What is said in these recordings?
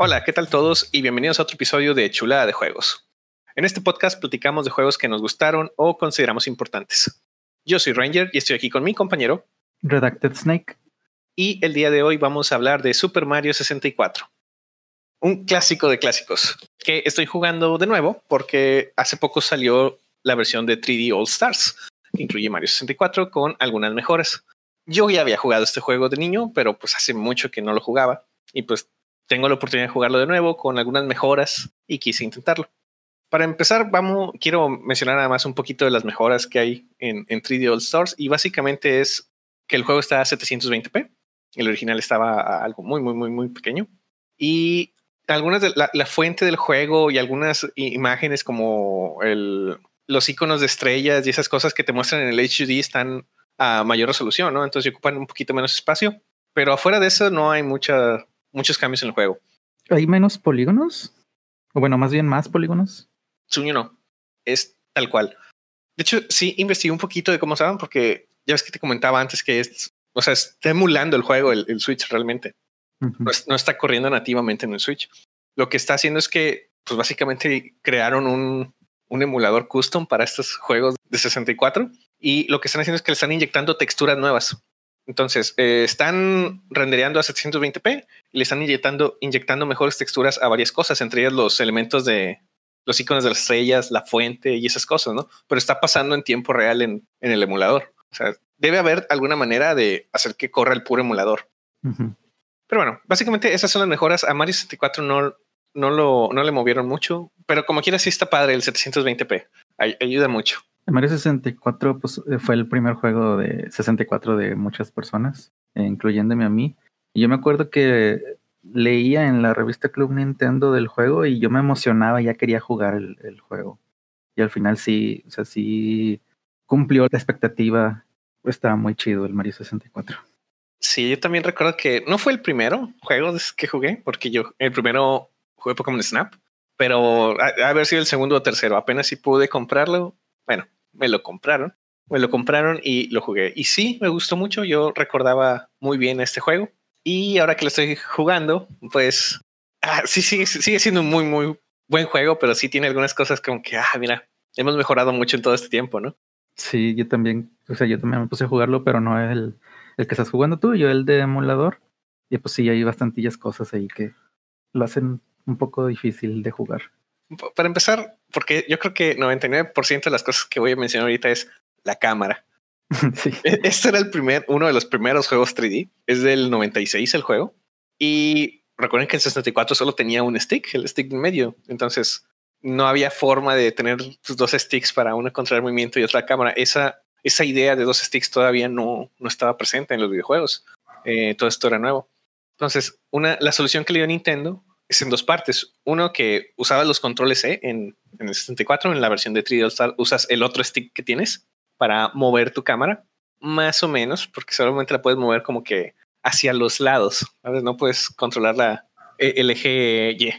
Hola, ¿qué tal todos? Y bienvenidos a otro episodio de Chulada de Juegos. En este podcast platicamos de juegos que nos gustaron o consideramos importantes. Yo soy Ranger y estoy aquí con mi compañero Redacted Snake. Y el día de hoy vamos a hablar de Super Mario 64. Un clásico de clásicos que estoy jugando de nuevo porque hace poco salió la versión de 3D All Stars, que incluye Mario 64 con algunas mejoras. Yo ya había jugado este juego de niño, pero pues hace mucho que no lo jugaba y pues tengo la oportunidad de jugarlo de nuevo con algunas mejoras y quise intentarlo. Para empezar, vamos, quiero mencionar nada más un poquito de las mejoras que hay en, 3D All Stars y básicamente es que el juego está a 720p. El original estaba a algo muy, muy, muy, muy pequeño. Y algunas de la, fuente del juego y algunas imágenes como el, los iconos de estrellas y esas cosas que te muestran en el HUD están a mayor resolución, ¿no? Entonces ocupan un poquito menos espacio. Pero afuera de eso no hay mucha, muchos cambios en el juego. ¿Hay menos polígonos? O bueno, más bien más polígonos. Sueño no. Es tal cual. De hecho, sí investigué un poquito de cómo estaban, porque ya ves que te comentaba antes que es, o sea, está emulando el juego, el, Switch realmente. no, está corriendo nativamente en el Switch. Lo que está haciendo es que, pues básicamente crearon un, un emulador custom para estos juegos de 64 y lo que están haciendo es que le están inyectando texturas nuevas. Entonces, eh, están rendereando a 720p y le están inyectando, inyectando mejores texturas a varias cosas, entre ellas los elementos de los iconos de las estrellas, la fuente y esas cosas, ¿no? Pero está pasando en tiempo real en, el emulador. O sea, debe haber alguna manera de hacer que corra el puro emulador. Pero bueno, básicamente esas son las mejoras. A Mario 64 no, no, lo, no le movieron mucho, pero como quiera sí está padre el 720p. ayuda mucho. Mario 64 pues, eh, fue el primer juego de 64 de muchas personas, eh, incluyéndome a mí. Y yo me acuerdo que leía en la revista Club Nintendo del juego y yo me emocionaba, ya quería jugar el, juego. Y al final sí, o sea, sí cumplió la expectativa. Estaba muy chido el Mario 64. Sí, yo también recuerdo que no fue el primero juego que jugué, porque yo el primero jugué Pokémon Snap, pero a, a ver si el segundo o tercero, apenas si pude comprarlo. Bueno, me lo compraron. Me lo compraron y lo jugué. Y sí, me gustó mucho. Yo recordaba muy bien este juego. Y ahora que lo estoy jugando, pues ah, sí, sigue, sigue siendo un muy, muy buen juego, pero sí tiene algunas cosas como que, ah, mira, hemos mejorado mucho en todo este tiempo, ¿no? Sí, yo también, o sea, yo también me puse a jugarlo, pero no el, el que estás jugando tú, yo el de emulador. Y pues sí, hay bastantillas cosas ahí que lo hacen un poco difícil de jugar para empezar, porque yo creo que 99% de las cosas que voy a mencionar ahorita es la cámara. Sí. E-, este era el primer, uno de los primeros juegos 3D. Es del 96 el juego. Y recuerden que el 64 solo tenía un stick, el stick en medio. Entonces no había forma de tener dos sticks para uno controlar movimiento y otra cámara. Esa, esa idea de dos sticks todavía no, no estaba presente en los videojuegos. Eh, todo esto era nuevo. Entonces, una, la solución que le dio Nintendo es en dos partes. Uno que usaba los controles E en, el 64, en la versión de 3D Star, usas el otro stick que tienes para mover tu cámara, más o menos, porque solamente la puedes mover como que hacia los lados. ¿sabes? No puedes controlar la, e, el eje Y.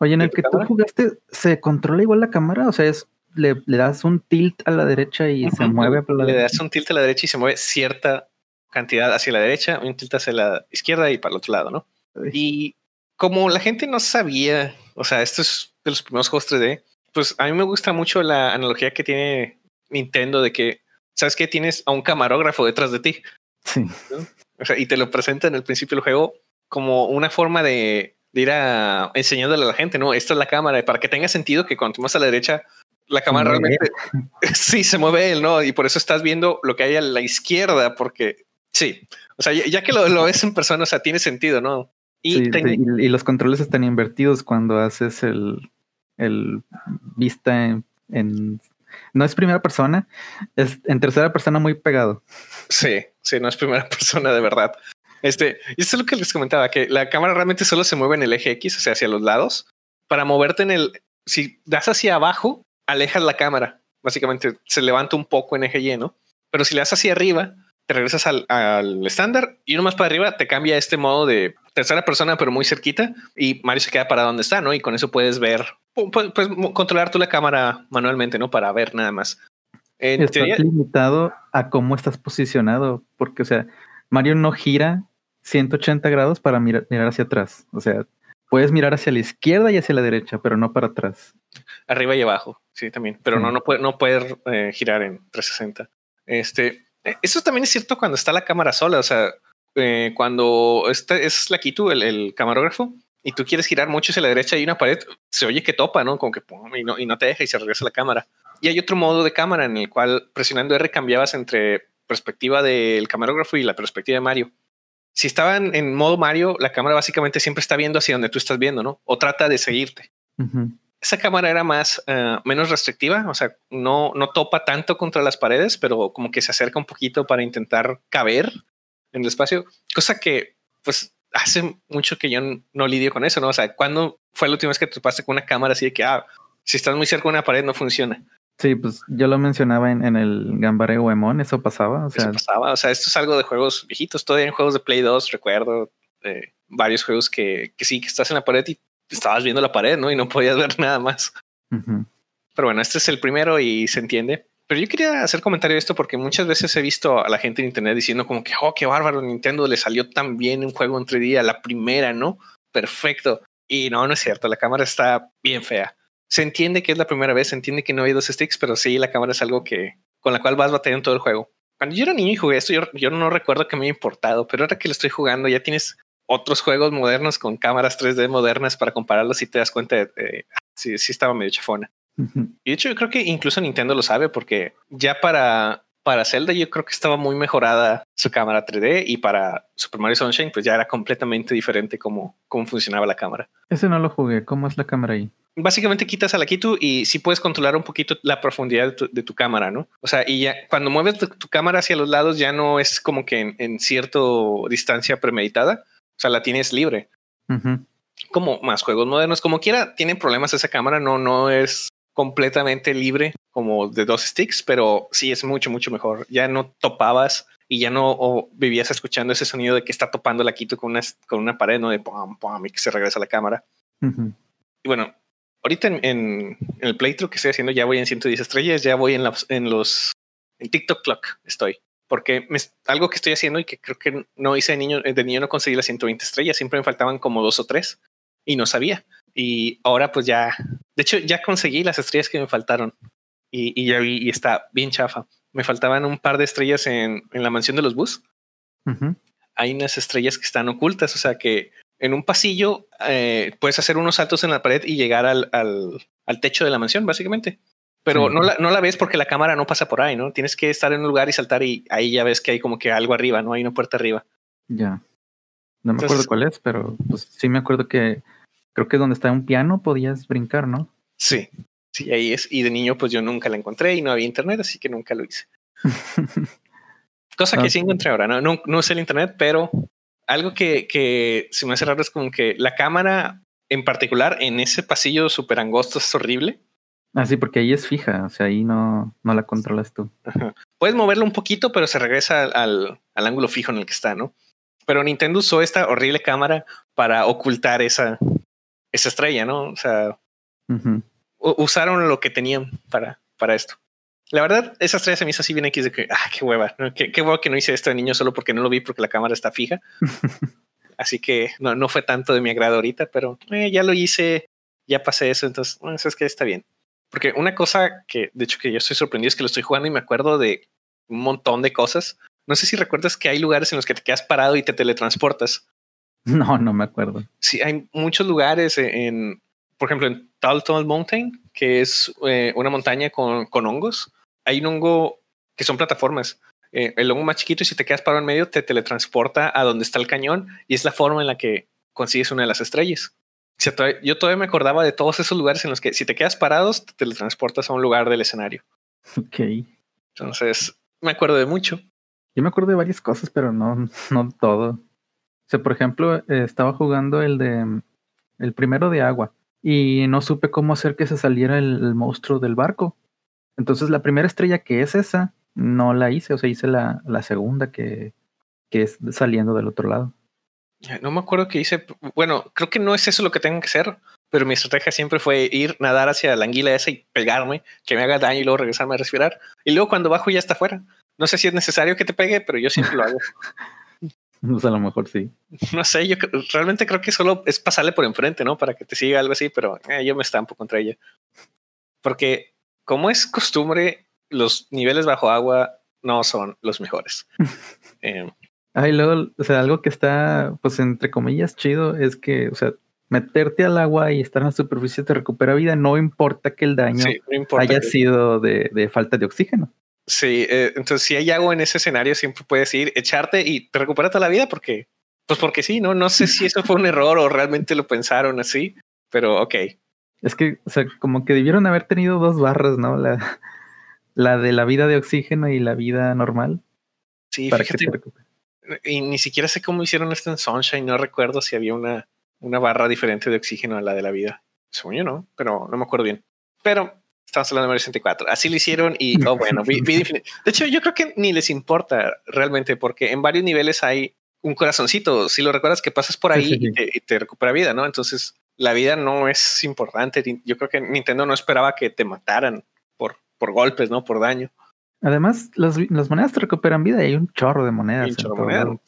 Oye, en el que tú jugaste, ¿se controla igual la cámara? O sea, es le, das un tilt a la derecha y se mueve por la Le das un tilt a la derecha y se mueve cierta cantidad hacia la derecha, un tilt hacia la izquierda y para el otro lado, ¿no? Y como la gente no sabía, o sea, esto es de los primeros juegos 3D, pues a mí me gusta mucho la analogía que tiene Nintendo de que, ¿sabes que Tienes a un camarógrafo detrás de ti. Sí. O sea, y te lo presenta en el principio del juego como una forma de, ir a enseñándole a la gente, ¿no? Esta es la cámara, para que tenga sentido que cuando tú vas a la derecha, la cámara realmente sí se mueve él, ¿no? Y por eso estás viendo lo que hay a la izquierda, porque sí, o sea, ya, que lo, lo ves en persona, o sea, tiene sentido, ¿no? Y, y, los controles están invertidos cuando haces el, el vista en, No es primera persona, es en tercera persona muy pegado. Sí, sí, no es primera persona de verdad. Este, y esto es lo que les comentaba, que la cámara realmente solo se mueve en el eje X, o sea, hacia los lados. Para moverte en el... Si das hacia abajo, alejas la cámara. Básicamente se levanta un poco en eje Y, ¿no? Pero si le das hacia arriba, te regresas al, al estándar y uno más para arriba te cambia este modo de tercera persona, pero muy cerquita y Mario se queda para donde está, ¿no? Y con eso puedes ver, puedes, controlar tú la cámara manualmente, ¿no? Para ver nada más. En estás limitado a cómo estás posicionado, porque, o sea, Mario no gira 180 grados para mirar, mirar hacia atrás. O sea, puedes mirar hacia la izquierda y hacia la derecha, pero no para atrás. Arriba y abajo, sí, también. Pero no, no puede, no puede eh, girar en 360. Este, eso también es cierto cuando está la cámara sola. O sea, eh, cuando está, es la Kitu, el, el, camarógrafo, y tú quieres girar mucho hacia la derecha y una pared, se oye que topa, ¿no? Como que y no, y no te deja y se regresa la cámara. Y hay otro modo de cámara en el cual presionando R cambiabas entre perspectiva del camarógrafo y la perspectiva de Mario. Si estaban en modo Mario, la cámara básicamente siempre está viendo hacia donde tú estás viendo, ¿no? O trata de seguirte. Esa cámara era más, uh, menos restrictiva, o sea, no, no topa tanto contra las paredes, pero como que se acerca un poquito para intentar caber en el espacio, cosa que, pues, hace mucho que yo no lidio con eso, ¿no? O sea, ¿cuándo fue la última vez que te pasaste con una cámara así de que, ah, si estás muy cerca de una pared no funciona? Sí, pues yo lo mencionaba en, en el Gambare Goemon, eso pasaba. O sea, eso pasaba. O sea, esto es algo de juegos viejitos, todavía en juegos de Play 2, recuerdo eh, varios juegos que, que, sí, que estás en la pared y estabas viendo la pared, ¿no? Y no podías ver nada más. Uh -huh. Pero bueno, este es el primero y se entiende. Pero yo quería hacer comentario de esto porque muchas veces he visto a la gente en internet diciendo como que, oh, qué bárbaro, Nintendo le salió tan bien un juego en 3D a la primera, ¿no? Perfecto. Y no, no es cierto, la cámara está bien fea se entiende que es la primera vez, se entiende que no hay dos sticks, pero sí, la cámara es algo que con la cual vas batallando todo el juego. Cuando yo era niño y jugué esto, yo, yo no recuerdo que me haya importado, pero ahora que lo estoy jugando, ya tienes otros juegos modernos con cámaras 3D modernas para compararlos y te das cuenta de, de sí, sí estaba medio chafona. Uh -huh. Y de hecho, yo creo que incluso Nintendo lo sabe porque ya para para Zelda yo creo que estaba muy mejorada su cámara 3D y para Super Mario Sunshine pues ya era completamente diferente cómo, cómo funcionaba la cámara. Ese no lo jugué. ¿Cómo es la cámara ahí? Básicamente quitas a la Kitu y sí puedes controlar un poquito la profundidad de tu, de tu cámara, ¿no? O sea, y ya cuando mueves tu, tu cámara hacia los lados ya no es como que en, en cierta distancia premeditada. O sea, la tienes libre. Uh -huh. Como más juegos modernos, como quiera, tienen problemas esa cámara, no, no es completamente libre como de dos sticks, pero sí es mucho, mucho mejor. Ya no topabas y ya no o vivías escuchando ese sonido de que está topando la Quito con una, con una pared, ¿no? De pum, pum, y que se regresa la cámara. Uh -huh. Y bueno, ahorita en, en, en, el playthrough que estoy haciendo ya voy en 110 estrellas, ya voy en, la, en los en TikTok Clock estoy. Porque me, algo que estoy haciendo y que creo que no hice de niño, de niño no conseguí las 120 estrellas, siempre me faltaban como dos o tres y no sabía. Y ahora pues ya, de hecho ya conseguí las estrellas que me faltaron y, y ya vi y está bien chafa. Me faltaban un par de estrellas en, en la mansión de los bus. Uh -huh. Hay unas estrellas que están ocultas, o sea que en un pasillo eh, puedes hacer unos saltos en la pared y llegar al, al, al techo de la mansión, básicamente. Pero sí. no, la, no la ves porque la cámara no pasa por ahí, ¿no? Tienes que estar en un lugar y saltar y ahí ya ves que hay como que algo arriba, ¿no? Hay una puerta arriba. Ya. No me Entonces, acuerdo cuál es, pero pues sí me acuerdo que creo que donde está un piano podías brincar, ¿no? Sí, sí, ahí es. Y de niño, pues yo nunca la encontré y no había internet, así que nunca lo hice. Cosa que sí encontré ahora, ¿no? No, no usé el internet, pero algo que, que se me hace raro es como que la cámara en particular en ese pasillo súper angosto es horrible. Ah, sí, porque ahí es fija, o sea, ahí no, no la controlas tú. Ajá. Puedes moverlo un poquito, pero se regresa al, al, ángulo fijo en el que está, ¿no? Pero Nintendo usó esta horrible cámara para ocultar esa, esa estrella, ¿no? O sea, uh -huh. usaron lo que tenían para, para esto. La verdad, esa estrella se me hizo así bien X de que, ah, qué hueva, ¿no? qué, qué hueva que no hice esto de niño solo porque no lo vi porque la cámara está fija. así que no, no fue tanto de mi agrado ahorita, pero eh, ya lo hice, ya pasé eso, entonces, bueno, eso es que está bien. Porque una cosa que, de hecho, que yo estoy sorprendido es que lo estoy jugando y me acuerdo de un montón de cosas. No sé si recuerdas que hay lugares en los que te quedas parado y te teletransportas. No, no me acuerdo. Sí, hay muchos lugares en, por ejemplo, en Tall Mountain, que es eh, una montaña con, con, hongos. Hay un hongo que son plataformas. Eh, el hongo más chiquito y si te quedas parado en medio te teletransporta a donde está el cañón y es la forma en la que consigues una de las estrellas. Yo todavía me acordaba de todos esos lugares en los que si te quedas parados te teletransportas a un lugar del escenario. Ok. Entonces, me acuerdo de mucho. Yo me acuerdo de varias cosas, pero no, no todo. O sea, por ejemplo, eh, estaba jugando el de el primero de agua y no supe cómo hacer que se saliera el, el, monstruo del barco. Entonces la primera estrella que es esa, no la hice, o sea, hice la, la segunda que, que es saliendo del otro lado. No me acuerdo qué hice. Bueno, creo que no es eso lo que tengo que hacer, pero mi estrategia siempre fue ir, nadar hacia la anguila esa y pegarme, que me haga daño y luego regresarme a respirar. Y luego cuando bajo ya está fuera. No sé si es necesario que te pegue, pero yo siempre lo hago. Pues a lo mejor sí. No sé, yo realmente creo que solo es pasarle por enfrente, ¿no? Para que te siga algo así, pero eh, yo me estampo contra ella. Porque, como es costumbre, los niveles bajo agua no son los mejores. eh, Ay, luego, o sea, algo que está, pues, entre comillas, chido es que, o sea, meterte al agua y estar en la superficie te recupera vida, no importa que el daño haya sido de, de, falta de oxígeno. Sí, eh, entonces si hay agua en ese escenario, siempre puedes ir, echarte y te recupera toda la vida porque, pues porque sí, ¿no? No sé si eso fue un error o realmente lo pensaron así, pero ok. Es que, o sea, como que debieron haber tenido dos barras, ¿no? La, la de la vida de oxígeno y la vida normal. Sí, para fíjate. Y ni siquiera sé cómo hicieron esto en Sunshine, no recuerdo si había una, una barra diferente de oxígeno a la de la vida. Según yo no, pero no me acuerdo bien. Pero estamos hablando de 64. Así lo hicieron y, oh, bueno, de hecho, yo creo que ni les importa realmente porque en varios niveles hay un corazoncito. Si lo recuerdas que pasas por ahí Y, te, recupera vida, ¿no? Entonces la vida no es importante. Yo creo que Nintendo no esperaba que te mataran por, por golpes, ¿no? Por daño. Además, las, monedas te recuperan vida y hay un chorro de monedas. Un chorro de monedas.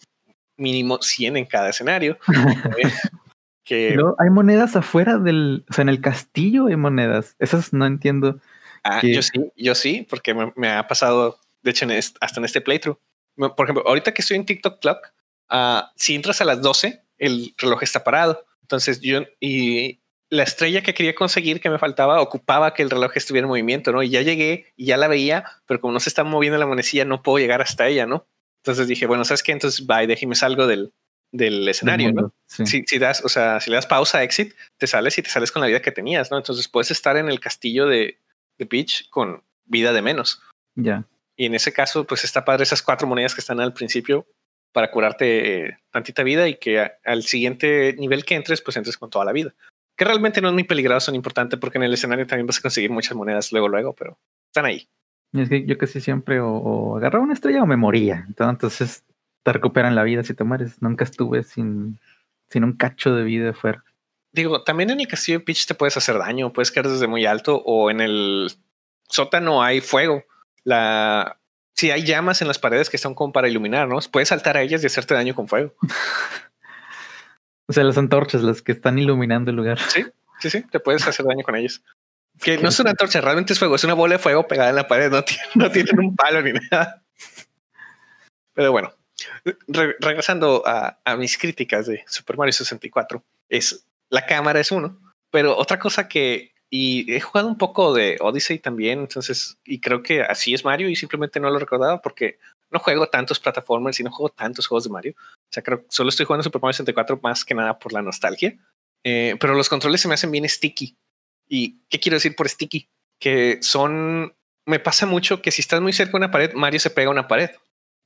Mínimo 100 en cada escenario. hay monedas afuera del, o sea, en el castillo hay monedas. Esas no entiendo. Ah, yo sí, yo sí, porque me, ha pasado, de hecho, hasta en este playthrough. Por ejemplo, ahorita que estoy en TikTok Clock, uh, si entras a las 12, el reloj está parado. Entonces yo, y la estrella que quería conseguir que me faltaba ocupaba que el reloj estuviera en movimiento, ¿no? Y ya llegué y ya la veía, pero como no se está moviendo la monecilla, no puedo llegar hasta ella, ¿no? Entonces dije, bueno, ¿sabes qué? Entonces, bye, déjeme salgo del, del escenario, ¿no? Si, si, das, o sea, si le das pausa, exit, te sales y te sales con la vida que tenías, ¿no? Entonces puedes estar en el castillo de, de Peach con vida de menos. Ya. Y en ese caso, pues está padre esas cuatro monedas que están al principio para curarte eh, tantita vida y que al siguiente nivel que entres, pues entres con toda la vida. Que realmente no es muy peligroso ni importante porque en el escenario también vas a conseguir muchas monedas luego, luego, pero están ahí. Es que yo casi siempre o, o agarraba una estrella o me moría. Entonces te recuperan la vida si te mueres. Nunca estuve sin, sin un cacho de vida fuera. Digo, también en el castillo de Peach te puedes hacer daño, puedes caer desde muy alto o en el sótano hay fuego. La, si hay llamas en las paredes que están como para iluminarnos, puedes saltar a ellas y hacerte daño con fuego. o sea, las antorchas, las que están iluminando el lugar. Sí, sí, sí, te puedes hacer daño con ellas. Que no es una antorcha, realmente es fuego, es una bola de fuego pegada en la pared, no, no tienen un palo ni nada. Pero bueno, regresando a, mis críticas de Super Mario 64, es la cámara es uno, pero otra cosa que y he jugado un poco de Odyssey también, entonces, y creo que así es Mario y simplemente no lo recordaba porque no juego tantos plataformas y no juego tantos juegos de Mario. O sea, creo que solo estoy jugando Super Mario 64 más que nada por la nostalgia. Eh, pero los controles se me hacen bien sticky. ¿Y qué quiero decir por sticky? Que son, me pasa mucho que si estás muy cerca de una pared, Mario se pega a una pared.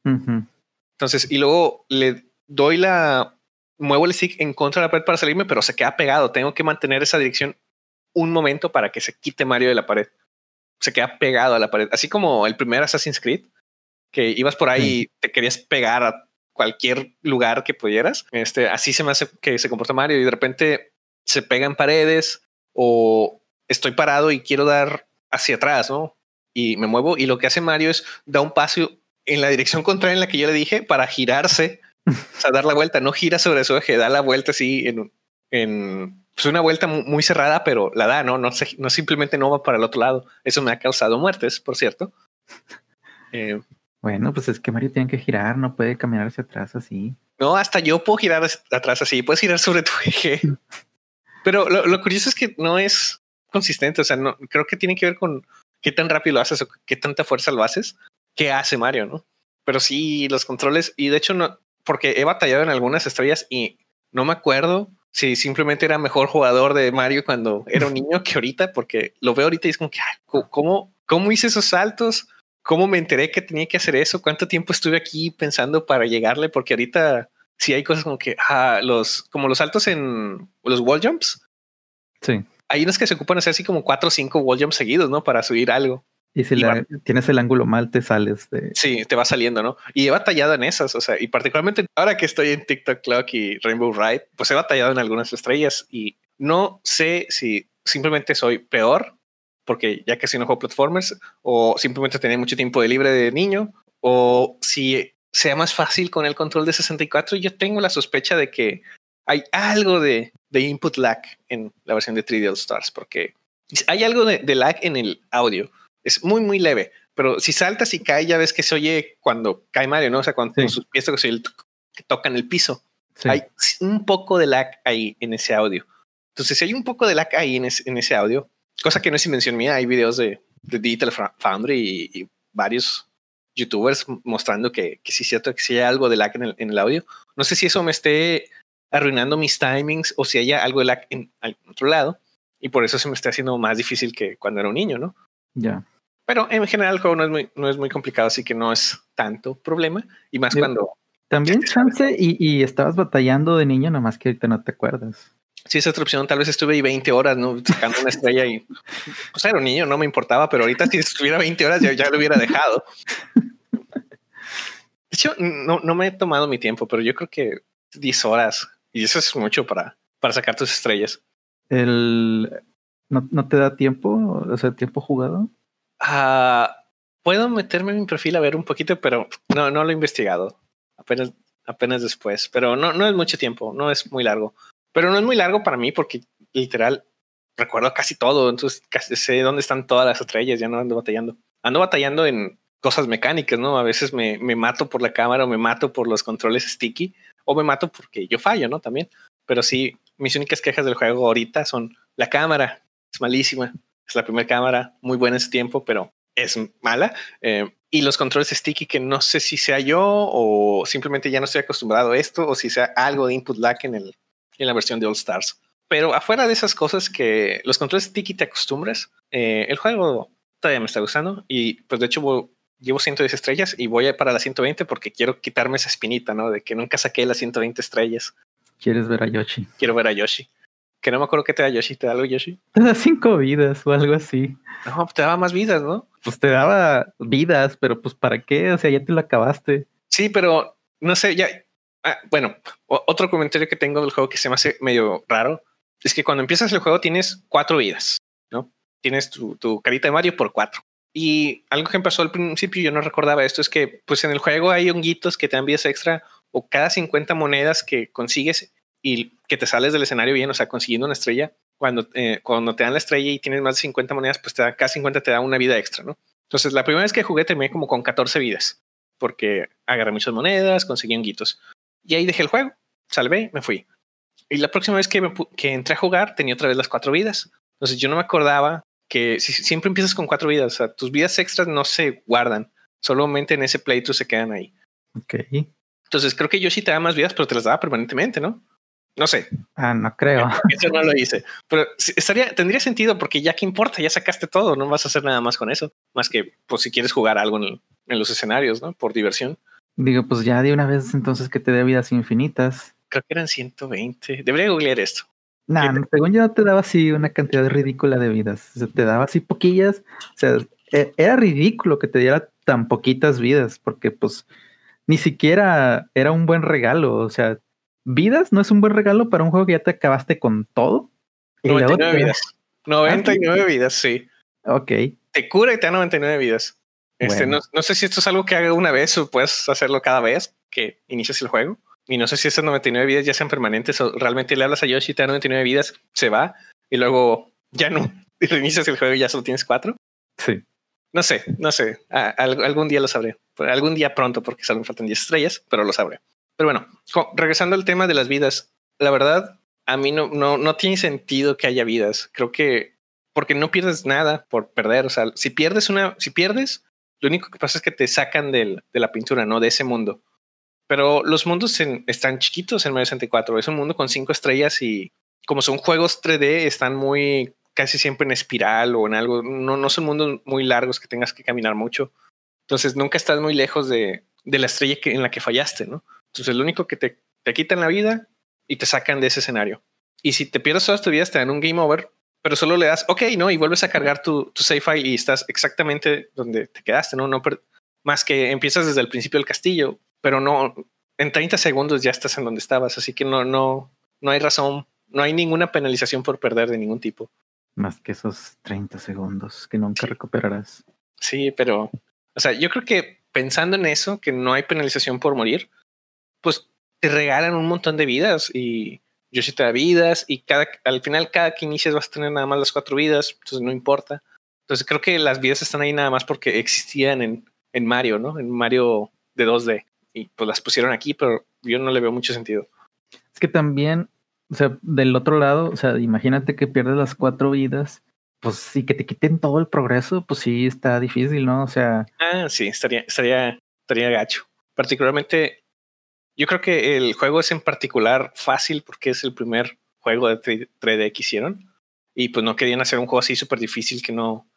Entonces, y luego le doy la, muevo el stick en contra de la pared para salirme, pero se queda pegado. Tengo que mantener esa dirección un momento para que se quite Mario de la pared. Se queda pegado a la pared. Así como el primer Assassin's Creed, que ibas por ahí y te querías pegar a cualquier lugar que pudieras. Este, así se me hace que se comporta Mario y de repente se pega en paredes o estoy parado y quiero dar hacia atrás, ¿no? Y me muevo y lo que hace Mario es da un paso en la dirección contraria en la que yo le dije para girarse, o sea, dar la vuelta, no gira sobre su eje, da la vuelta así en, en pues una vuelta muy cerrada, pero la da, ¿no? No, no simplemente no va para el otro lado. Eso me ha causado muertes, por cierto. Eh, bueno, pues es que Mario tiene que girar, no puede caminar hacia atrás así. No, hasta yo puedo girar atrás así, puedes girar sobre tu eje. Pero lo, lo, curioso es que no es consistente, o sea, no, creo que tiene que ver con qué tan rápido lo haces o qué tanta fuerza lo haces qué hace Mario, ¿no? Pero sí, los controles, y de hecho no, porque he batallado en algunas estrellas y no me acuerdo si simplemente era mejor jugador de Mario cuando era un niño que ahorita, porque lo veo ahorita y es como que, ¿cómo, cómo hice esos saltos? ¿Cómo me enteré que tenía que hacer eso? ¿Cuánto tiempo estuve aquí pensando para llegarle? Porque ahorita sí hay cosas como que, ah, los, como los saltos en los wall jumps. Sí. Hay unos que se ocupan hacer así como cuatro o cinco wall jumps seguidos, ¿no? Para subir algo. Y si tienes el ángulo mal, te sales de. Sí, te va saliendo, ¿no? Y he batallado en esas, o sea, y particularmente ahora que estoy en TikTok Clock y Rainbow Ride, pues he batallado en algunas estrellas y no sé si simplemente soy peor, porque ya que si no juego platformers, o simplemente tenía mucho tiempo de libre de niño, o si sea más fácil con el control de 64. Yo tengo la sospecha de que hay algo de, de input lag en la versión de 3D All Stars, porque hay algo de, lag en el audio. Es muy, muy leve, pero si saltas y cae, ya ves que se oye cuando cae Mario, ¿no? O sea, cuando sus pies que tocan el piso. Hay un poco de lag ahí en ese audio. Entonces, si hay un poco de lag ahí en ese, audio, cosa que no es invención mía, hay videos de, Digital Foundry y, varios youtubers mostrando que, sí es cierto que sí hay algo de lag en el, audio. No sé si eso me esté arruinando mis timings o si haya algo de lag en, otro lado y por eso se me está haciendo más difícil que cuando era un niño, ¿no? Ya. Pero en general el juego no es muy, no es muy complicado, así que no es tanto problema. Y más cuando... También chance y, y, estabas batallando de niño, nomás que ahorita no te acuerdas. Sí, esa otra opción. Tal vez estuve ahí 20 horas, ¿no? Sacando una estrella y... Pues era un niño, no me importaba, pero ahorita si estuviera 20 horas ya, ya lo hubiera dejado. De hecho, no, no me he tomado mi tiempo, pero yo creo que 10 horas. Y eso es mucho para, para sacar tus estrellas. El... ¿No, ¿No te da tiempo? O sea, tiempo jugado. Ah, puedo meterme en mi perfil a ver un poquito, pero no, no lo he investigado. Apenas, apenas después. Pero no, no es mucho tiempo, no es muy largo. Pero no es muy largo para mí porque literal recuerdo casi todo. Entonces casi sé dónde están todas las estrellas. Ya no ando batallando. Ando batallando en cosas mecánicas, ¿no? A veces me, me mato por la cámara o me mato por los controles sticky o me mato porque yo fallo, ¿no? También. Pero sí, mis únicas quejas del juego ahorita son la cámara. Es malísima. Es la primera cámara, muy buena en ese tiempo, pero es mala. Eh, y los controles sticky que no sé si sea yo o simplemente ya no estoy acostumbrado a esto o si sea algo de input lag en, el, en la versión de All Stars. Pero afuera de esas cosas que los controles sticky te acostumbres, eh, el juego todavía me está gustando y pues de hecho llevo 110 estrellas y voy para la 120 porque quiero quitarme esa espinita, ¿no? De que nunca saqué las 120 estrellas. ¿Quieres ver a Yoshi? Quiero ver a Yoshi. Que no me acuerdo qué te da Yoshi. ¿Te da algo Yoshi? Te da cinco vidas o algo así. No, te daba más vidas, ¿no? Pues te daba vidas, pero pues ¿para qué? O sea, ya te lo acabaste. Sí, pero no sé, ya. Ah, bueno, otro comentario que tengo del juego que se me hace medio raro es que cuando empiezas el juego tienes cuatro vidas, ¿no? Tienes tu, tu carita de Mario por cuatro. Y algo que empezó al principio, yo no recordaba esto, es que pues en el juego hay honguitos que te dan vidas extra o cada 50 monedas que consigues y que te sales del escenario bien, o sea, consiguiendo una estrella, cuando, eh, cuando te dan la estrella y tienes más de 50 monedas, pues te da, cada 50 te da una vida extra, ¿no? Entonces, la primera vez que jugué terminé como con 14 vidas, porque agarré muchas monedas, conseguí honguitos. Y ahí dejé el juego, salvé, me fui. Y la próxima vez que, que entré a jugar tenía otra vez las cuatro vidas. Entonces, yo no me acordaba que si, siempre empiezas con cuatro vidas, o sea, tus vidas extras no se guardan, solamente en ese playthrough se quedan ahí. Ok. Entonces, creo que Yoshi te da más vidas, pero te las daba permanentemente, ¿no? No sé. Ah, no creo. Eso no lo hice. Pero estaría, tendría sentido porque ya que importa, ya sacaste todo, no vas a hacer nada más con eso. Más que, pues, si quieres jugar algo en, los escenarios, ¿no? Por diversión. Digo, pues ya de una vez entonces que te dé vidas infinitas. Creo que eran 120. Debería googlear esto. Nah, según yo te daba así una cantidad ridícula de vidas. O sea, te daba así poquillas. O sea, e, era ridículo que te diera tan poquitas vidas porque pues ni siquiera era un buen regalo. O sea, vidas no es un buen regalo para un juego que ya te acabaste con todo. 99 vidas. 99 vidas, sí. Ok. Te cura y te da 99 vidas. Este, no, sé si esto es algo que haga una vez o puedes hacerlo cada vez que inicias el juego. Y no sé si esas 99 vidas ya sean permanentes o realmente le hablas a Yoshi, te da 99 vidas, se va y luego ya no. Y reinicias el juego y ya solo tienes cuatro. Sí. No sé, no sé. algún día lo sabré. Algún día pronto porque solo me faltan 10 estrellas, pero lo sabré. Pero bueno, regresando al tema de las vidas, la verdad, a mí no, no, no tiene sentido que haya vidas. Creo que porque no pierdes nada por perder. O sea, si pierdes una, si pierdes, lo único que pasa es que te sacan del, de la pintura, no de ese mundo. Pero los mundos están chiquitos en Mario 64. Es un mundo con cinco estrellas y como son juegos 3D, están muy casi siempre en espiral o en algo. No, no son mundos muy largos que tengas que caminar mucho. Entonces nunca estás muy lejos de, de la estrella en la que fallaste, ¿no? Entonces, lo único que te, te quitan la vida y te sacan de ese escenario. Y si te pierdes todas tus vidas, te dan un game over, pero solo le das OK, ¿no? Y vuelves a cargar tu, tu save file y estás exactamente donde te quedaste, ¿no? no más que empiezas desde el principio del castillo, pero no, en 30 segundos ya estás en donde estabas, así que no, no, no hay razón, no hay ninguna penalización por perder de ningún tipo. Más que esos 30 segundos que nunca recuperarás. Sí, pero, o sea, yo creo que pensando en eso, que no hay penalización por morir, pues te regalan un montón de vidas y yo sí te da vidas y cada, al final cada que inicias vas a tener nada más las cuatro vidas, entonces no importa. Entonces creo que las vidas están ahí nada más porque existían en, en Mario, ¿no? En Mario de 2D. Y pues las pusieron aquí, pero yo no le veo mucho sentido. Es que también, o sea, del otro lado, o sea, imagínate que pierdes las cuatro vidas, pues sí, que te quiten todo el progreso, pues sí está difícil, ¿no? O sea. Ah, sí, estaría, estaría, estaría gacho. Particularmente, yo creo que el juego es en particular fácil porque es el primer juego de 3D que hicieron. Y pues no querían hacer un juego así súper difícil que no,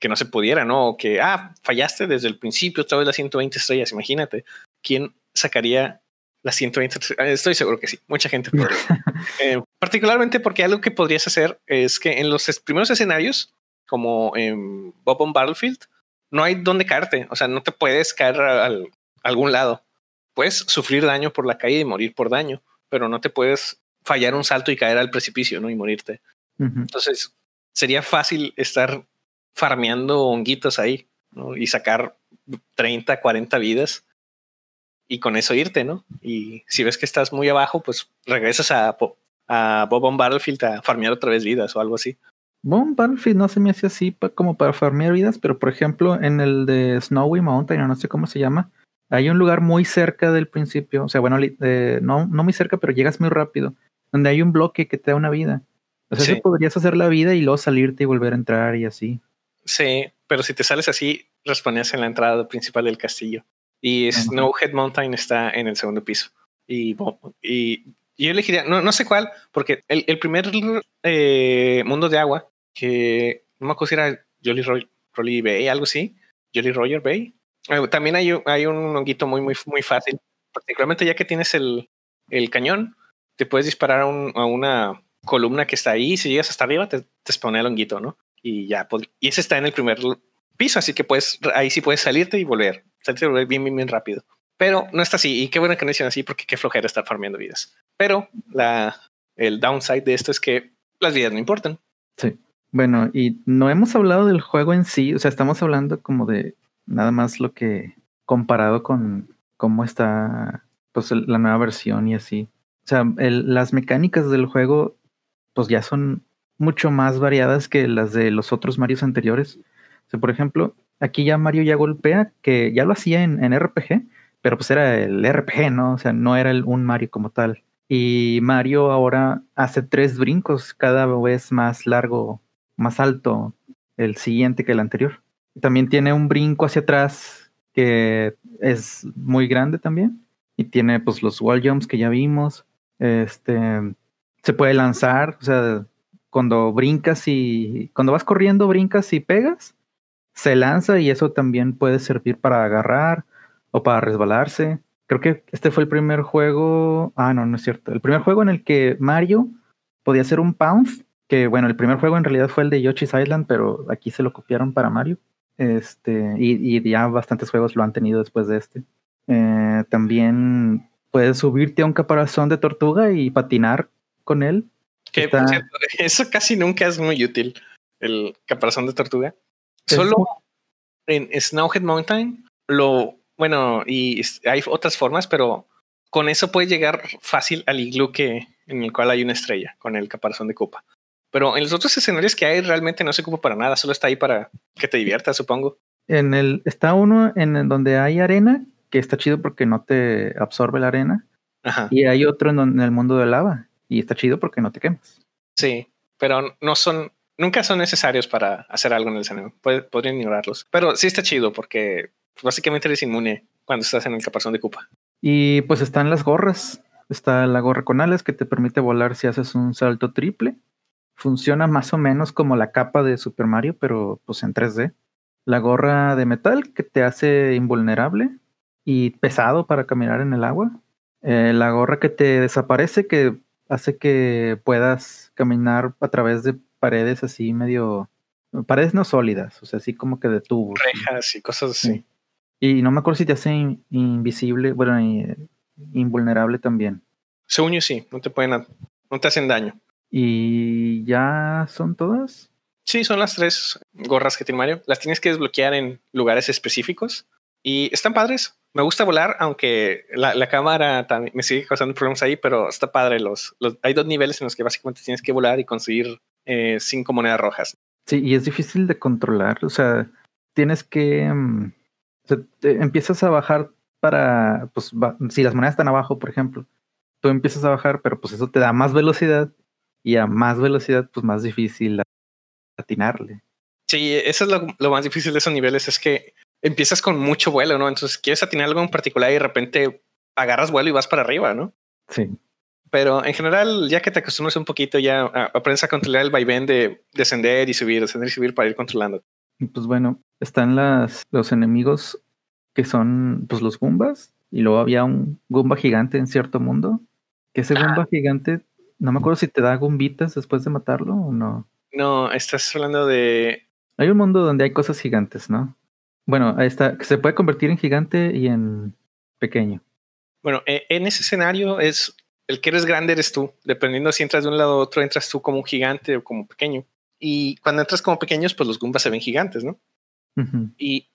que no se pudiera, ¿no? O que, ah, fallaste desde el principio, otra vez las 120 estrellas, imagínate. ¿Quién sacaría las 120 estrellas? Estoy seguro que sí, mucha gente podría. eh, particularmente porque algo que podrías hacer es que en los primeros escenarios, como en Bob on Battlefield, no hay dónde caerte, o sea, no te puedes caer a, a algún lado. Puedes sufrir daño por la caída y morir por daño, pero no te puedes fallar un salto y caer al precipicio, ¿no? Y morirte. Uh -huh. Entonces, sería fácil estar farmeando honguitos ahí ¿no? y sacar 30, 40 vidas y con eso irte, ¿no? Y si ves que estás muy abajo, pues regresas a, a Bob on Battlefield a farmear otra vez vidas o algo así. Bob Battlefield no se me hace así como para farmear vidas, pero por ejemplo en el de Snowy Mountain, no sé cómo se llama, hay un lugar muy cerca del principio, o sea, bueno, eh, no, no muy cerca, pero llegas muy rápido, donde hay un bloque que te da una vida. O sea, sí. podrías hacer la vida y luego salirte y volver a entrar y así. Sí, pero si te sales así, respondías en la entrada principal del castillo. Y Snowhead Mountain está en el segundo piso. Y, y yo elegiría, no, no sé cuál, porque el, el primer eh, mundo de agua, que no me acuerdo si era Jolly Roy, Rolly Bay, algo así, Jolly Roger Bay. Eh, también hay, hay un honguito muy, muy, muy fácil, particularmente ya que tienes el, el cañón, te puedes disparar a, un, a, una columna que está ahí. Si llegas hasta arriba, te, te el honguito, ¿no? Y ya, y ese está en el primer piso, así que puedes, ahí sí puedes salirte y volver, salirte y volver bien, bien, bien rápido. Pero no está así, y qué bueno que no hicieron así, porque qué flojera estar farmeando vidas. Pero la, el downside de esto es que las vidas no importan. Sí. Bueno, y no hemos hablado del juego en sí, o sea, estamos hablando como de nada más lo que comparado con cómo está pues la nueva versión y así. O sea, el, las mecánicas del juego pues ya son mucho más variadas que las de los otros Marios anteriores. Por ejemplo, aquí ya Mario ya golpea, que ya lo hacía en, en, RPG, pero pues era el RPG, ¿no? O sea, no era el, un Mario como tal. Y Mario ahora hace tres brincos, cada vez más largo, más alto, el siguiente que el anterior. También tiene un brinco hacia atrás que es muy grande también. Y tiene pues los wall jumps que ya vimos. Este se puede lanzar, o sea, cuando brincas y cuando vas corriendo, brincas y pegas, se lanza y eso también puede servir para agarrar o para resbalarse. Creo que este fue el primer juego, ah, no, no es cierto, el primer juego en el que Mario podía hacer un pounce, que bueno, el primer juego en realidad fue el de Yoshi's Island, pero aquí se lo copiaron para Mario. Este, y, y ya bastantes juegos lo han tenido después de este. Eh, también puedes subirte a un caparazón de tortuga y patinar con él que Está... cierto, eso casi nunca es muy útil, el caparazón de tortuga. Solo en Snowhead Mountain, lo bueno, y hay otras formas, pero con eso puedes llegar fácil al iglú que, en el cual hay una estrella, con el caparazón de copa. Pero en los otros escenarios que hay realmente no se ocupa para nada, solo está ahí para que te diviertas, supongo. En el, está uno en donde hay arena, que está chido porque no te absorbe la arena. Ajá. Y hay otro en, donde, en el mundo de lava, y está chido porque no te quemas. Sí, pero no son, nunca son necesarios para hacer algo en el escenario. podrían ignorarlos. Pero sí está chido porque básicamente eres inmune cuando estás en el caparazón de Koopa. Y pues están las gorras. Está la gorra con alas que te permite volar si haces un salto triple. Funciona más o menos como la capa de Super Mario, pero pues en 3D. La gorra de metal que te hace invulnerable y pesado para caminar en el agua. Eh, la gorra que te desaparece, que hace que puedas caminar a través de paredes así medio, paredes no sólidas, o sea, así como que de tubos. Rejas y cosas así. Sí. Y no me acuerdo si te hace in, invisible, bueno, invulnerable también. Según yo sí, no te pueden, no te hacen daño. ¿Y ya son todas? Sí, son las tres gorras que tiene Mario. Las tienes que desbloquear en lugares específicos. Y están padres. Me gusta volar, aunque la, cámara también me sigue causando problemas ahí, pero está padre. Los, hay dos niveles en los que básicamente tienes que volar y conseguir eh, cinco monedas rojas. Sí, y es difícil de controlar. O sea, tienes que. Mm, empiezas a bajar para. Pues si las monedas están abajo, por ejemplo, tú empiezas a bajar, pero pues eso te da más velocidad y a más velocidad, pues más difícil atinarle. Sí, eso es lo, más difícil de esos niveles, es que empiezas con mucho vuelo, ¿no? Entonces quieres atinar algo en particular y de repente agarras vuelo y vas para arriba, ¿no? Sí. Pero en general, ya que te acostumbras un poquito, ya aprendes a controlar el vaivén de descender y subir, descender y subir para ir controlando. Pues bueno, están las, los enemigos que son pues los Goombas. Y luego había un Goomba gigante en cierto mundo. Que ese Goomba gigante, no me acuerdo si te da Goombitas después de matarlo o no. No, estás hablando de. Hay un mundo donde hay cosas gigantes, ¿no? Bueno, ahí está, que se puede convertir en gigante y en pequeño. Bueno, e, en ese escenario es el que eres grande eres tú. Dependiendo si entras de un lado a otro, entras tú como un gigante o como pequeño. Y cuando entras como pequeños, pues los Goombas se ven gigantes, ¿no? Y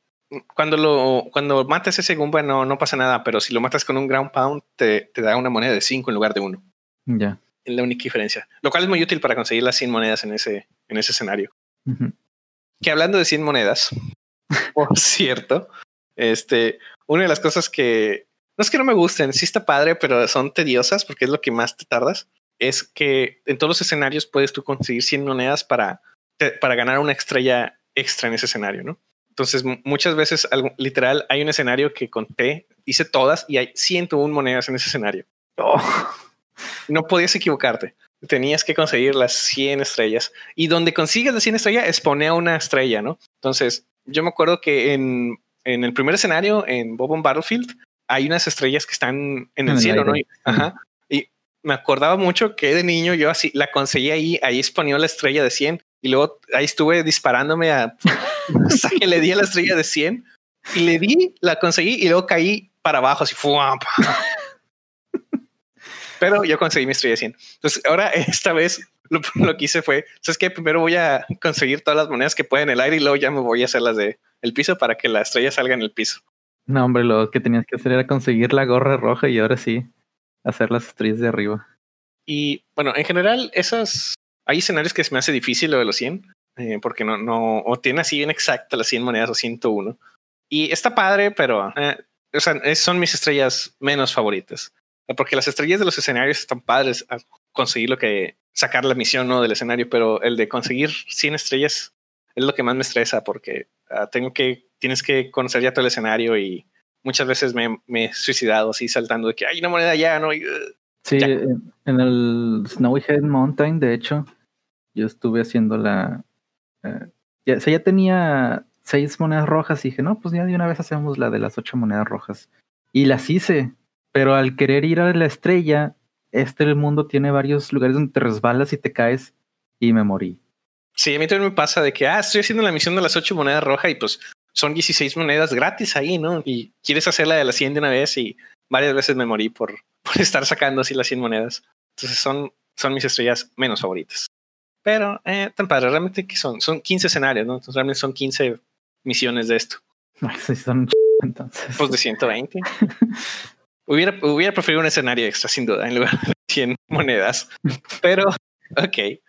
cuando lo cuando matas ese Goomba no, no pasa nada, pero si lo matas con un Ground Pound, te, te da una moneda de 5 en lugar de 1. Ya. Es la única diferencia. Lo cual es muy útil para conseguir las 100 monedas en ese, en ese escenario. Que hablando de 100 monedas, por cierto, este, una de las cosas que no es que no me gusten, sí está padre, pero son tediosas porque es lo que más te tardas. Es que en todos los escenarios puedes tú conseguir 100 monedas para, para ganar una estrella extra en ese escenario, ¿no? Entonces, muchas veces, literal, hay un escenario que conté, hice todas y hay 101 monedas en ese escenario. Oh. No podías equivocarte. Tenías que conseguir las 100 estrellas. Y donde consigues las 100 estrellas, a una estrella, ¿no? Entonces, yo me acuerdo que en, en el primer escenario, en Bobon Battlefield, hay unas estrellas que están en el, cielo, ¿no? ajá. Y me acordaba mucho que de niño yo así la conseguí ahí, ahí exponía la estrella de 100 y luego ahí estuve disparándome a hasta que le di a la estrella de 100 y le di, la conseguí y luego caí para abajo así. Pero yo conseguí mi estrella de 100. Entonces ahora esta vez lo, que hice fue, ¿sabes que Primero voy a conseguir todas las monedas que pueden en el aire y luego ya me voy a hacer las de el piso para que la estrella salga en el piso. No, hombre, lo que tenías que hacer era conseguir la gorra roja y ahora sí hacer las estrellas de arriba. Y bueno, en general, esas hay escenarios que se me hace difícil lo de los 100, eh, porque no, no, o tiene así bien exacta las 100 monedas o 101. Y está padre, pero eh, o sea, son mis estrellas menos favoritas. Porque las estrellas de los escenarios están padres a conseguir lo que sacar la misión ¿no? del escenario, pero el de conseguir 100 estrellas es lo que más me estresa porque ah, tengo que, tienes que conocer ya todo el escenario y muchas veces me, he suicidado así saltando de que hay una moneda ya, ¿no? Y, uh, Sí, en el Snowy Head Mountain, de hecho, yo estuve haciendo la. Eh, ya, o sea, ya tenía seis monedas rojas y dije, no, pues ya de una vez hacemos la de las ocho monedas rojas. Y las hice, pero al querer ir a la estrella, este el mundo tiene varios lugares donde te resbalas y te caes y me morí. Sí, a mí también me pasa de que, ah, estoy haciendo la misión de las ocho monedas rojas y pues son 16 monedas gratis ahí, ¿no? Y quieres hacerla de la 100 de una vez y varias veces me morí por, por estar sacando así las 100 monedas. Entonces son, son mis estrellas menos favoritas. Pero eh, tan padre, realmente que son, son 15 escenarios, ¿no? Entonces realmente son 15 misiones de esto. Sí, son entonces. Pues de 120. hubiera, hubiera preferido un escenario extra, sin duda, en lugar de 100 monedas. Pero, ok.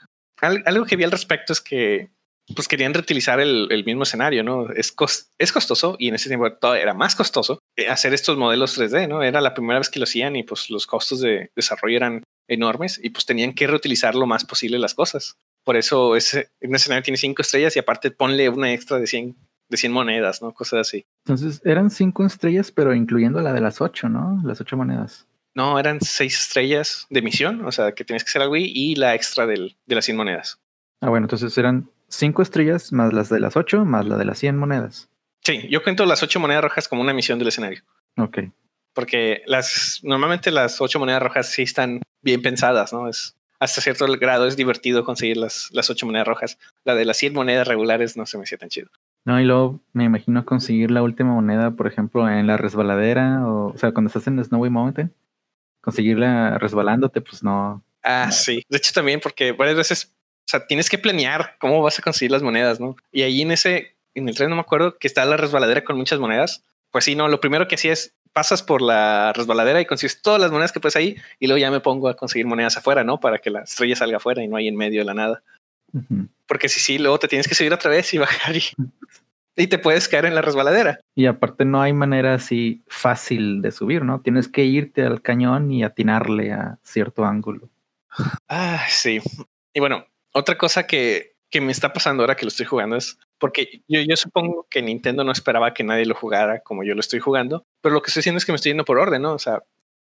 algo que vi al respecto es que pues querían reutilizar el, el, mismo escenario, ¿no? Es, es costoso y en ese tiempo todo era más costoso eh, hacer estos modelos 3D, ¿no? Era la primera vez que lo hacían y pues los costos de desarrollo eran enormes y pues tenían que reutilizar lo más posible las cosas. Por eso ese, un escenario tiene cinco estrellas y aparte ponle una extra de 100, de 100 monedas, ¿no? Cosas así. Entonces eran cinco estrellas, pero incluyendo la de las ocho, ¿no? Las ocho monedas. No, eran seis estrellas de misión, o sea, que tienes que hacer algo y la extra del, de las 100 monedas. Ah, bueno, entonces eran cinco estrellas más las de las ocho más la de las 100 monedas. Sí, yo cuento las ocho monedas rojas como una misión del escenario. Ok. Porque las normalmente las ocho monedas rojas sí están bien pensadas, ¿no? Es hasta cierto grado es divertido conseguir las, las ocho monedas rojas. La de las 100 monedas regulares no se me hacía tan chido. No, y luego me imagino conseguir la última moneda, por ejemplo, en la resbaladera, o, o sea, cuando estás en Snowy Mountain, conseguirla resbalándote, pues no. Ah, sí. De hecho, también porque varias veces o sea, tienes que planear cómo vas a conseguir las monedas, ¿no? Y ahí en ese, en el tren no me acuerdo que está la resbaladera con muchas monedas. pues sí, no, lo primero que hacía es pasas por la resbaladera y consigues todas las monedas que puedes ahí y luego ya me pongo a conseguir monedas afuera, ¿no? Para que la estrella salga afuera y no hay en medio de la nada. Porque si sí, luego te tienes que subir otra vez y bajar y, y te puedes caer en la resbaladera. Y aparte no hay manera así fácil de subir, ¿no? Tienes que irte al cañón y atinarle a cierto ángulo. Ah, sí. Y bueno, otra cosa que, que me está pasando ahora que lo estoy jugando es porque yo, yo, supongo que Nintendo no esperaba que nadie lo jugara como yo lo estoy jugando, pero lo que estoy haciendo es que me estoy yendo por orden, ¿no? O sea,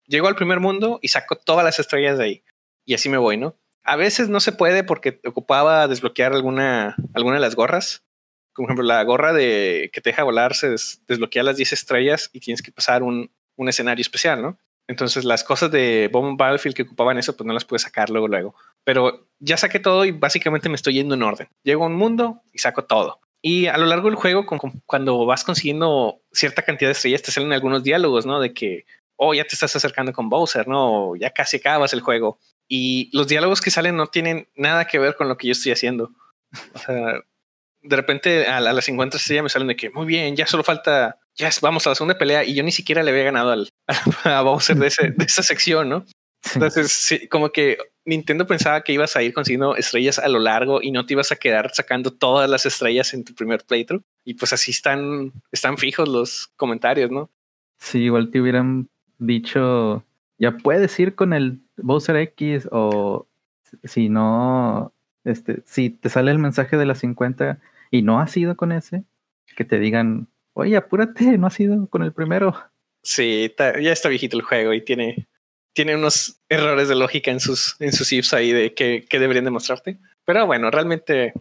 llego al primer mundo y saco todas las estrellas de ahí y así me voy, ¿no? A veces no se puede porque ocupaba desbloquear alguna, alguna de las gorras. Como ejemplo, la gorra de que te deja volar se desbloquea las 10 estrellas y tienes que pasar un, un escenario especial, ¿no? Entonces las cosas de Bomb Battlefield que ocupaban eso, pues no las pude sacar luego, luego. Pero ya saqué todo y básicamente me estoy yendo en orden. Llego a un mundo y saco todo. Y a lo largo del juego, cuando vas consiguiendo cierta cantidad de estrellas, te salen algunos diálogos, ¿no? De que, oh, ya te estás acercando con Bowser, ¿no? Ya casi acabas el juego. Y los diálogos que salen no tienen nada que ver con lo que yo estoy haciendo. O sea, de repente a, las 50 estrellas me salen de que, muy bien, ya solo falta, ya vamos a la segunda pelea y yo ni siquiera le había ganado al, a Bowser de, de esa sección, ¿no? Entonces, sí, como que Nintendo pensaba que ibas a ir consiguiendo estrellas a lo largo y no te ibas a quedar sacando todas las estrellas en tu primer playthrough. Y pues así están, están fijos los comentarios, ¿no? Sí, igual te hubieran dicho, ya puedes ir con el Bowser X o si no, este, si te sale el mensaje de las 50 y no has ido con ese, que te digan, oye, apúrate, no has ido con el primero. Sí, ya está viejito el juego y tiene tiene unos errores de lógica en sus, en sus ifs ahí de que, deberían demostrarte. Pero bueno, realmente